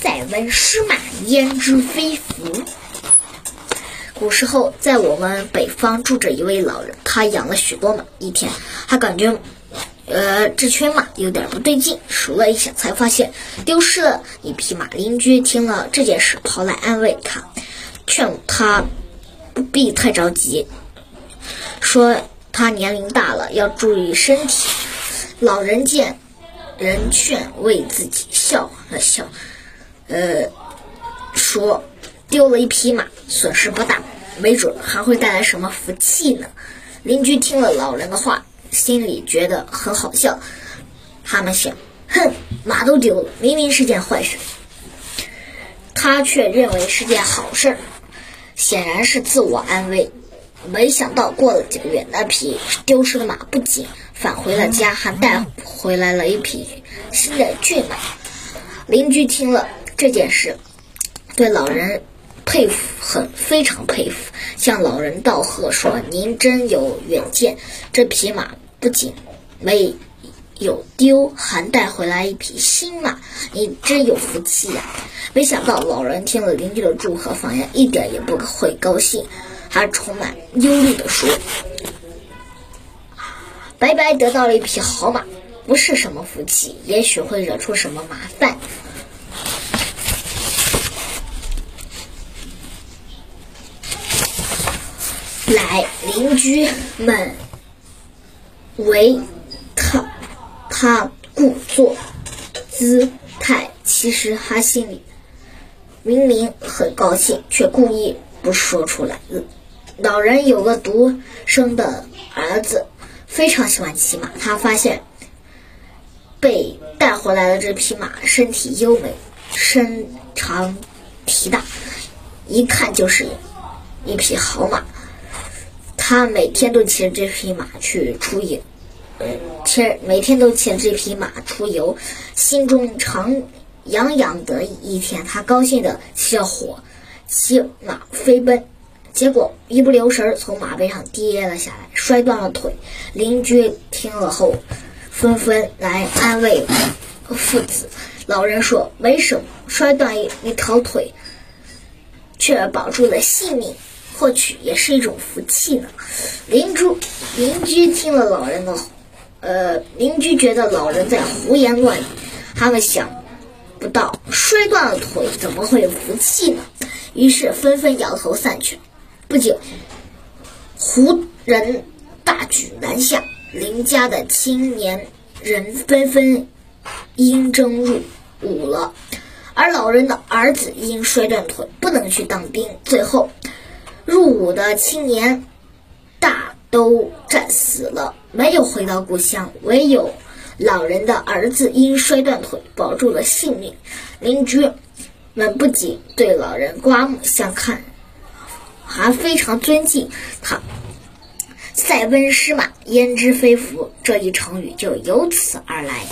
塞翁失马，焉知非福。古时候，在我们北方住着一位老人，他养了许多马。一天，他感觉，呃，这群马有点不对劲，数了一下，才发现丢失了一匹马。邻居听了这件事，跑来安慰他，劝他不必太着急，说他年龄大了，要注意身体。老人见人劝，为自己笑了笑。呃，说丢了一匹马，损失不大，没准还会带来什么福气呢。邻居听了老人的话，心里觉得很好笑。他们想，哼，马都丢了，明明是件坏事，他却认为是件好事，显然是自我安慰。没想到过了几个月，那匹丢失的马不仅返回了家，还带回来了一匹新的骏马。邻居听了。这件事对老人佩服，很非常佩服，向老人道贺说：“您真有远见，这匹马不仅没有丢，还带回来一匹新马，你真有福气呀！”没想到老人听了邻居的祝贺，反而一点也不会高兴，还充满忧虑地说：“白白得到了一匹好马，不是什么福气，也许会惹出什么麻烦。”来，邻居们为他他故作姿态，其实他心里明明很高兴，却故意不说出来。老人有个独生的儿子，非常喜欢骑马。他发现被带回来的这匹马身体优美，身长体大，一看就是一匹好马。他每天都骑着这匹马去出游，呃，骑每天都骑着这匹马出游，心中常洋洋得意。一天，他高兴地骑火，骑马飞奔，结果一不留神从马背上跌了下来，摔断了腿。邻居听了后，纷纷来安慰父子。老人说：“没什么，摔断一条腿，却保住了性命。”获取也是一种福气呢。邻居邻居听了老人的，呃，邻居觉得老人在胡言乱语。他们想不到摔断了腿怎么会有福气呢？于是纷纷摇头散去。不久，胡人大举南下，邻家的青年人纷纷应征入伍了，而老人的儿子因摔断腿不能去当兵，最后。入伍的青年大都战死了，没有回到故乡。唯有老人的儿子因摔断腿保住了性命。邻居们不仅对老人刮目相看，还非常尊敬他。塞翁失马，焉知非福，这一成语就由此而来。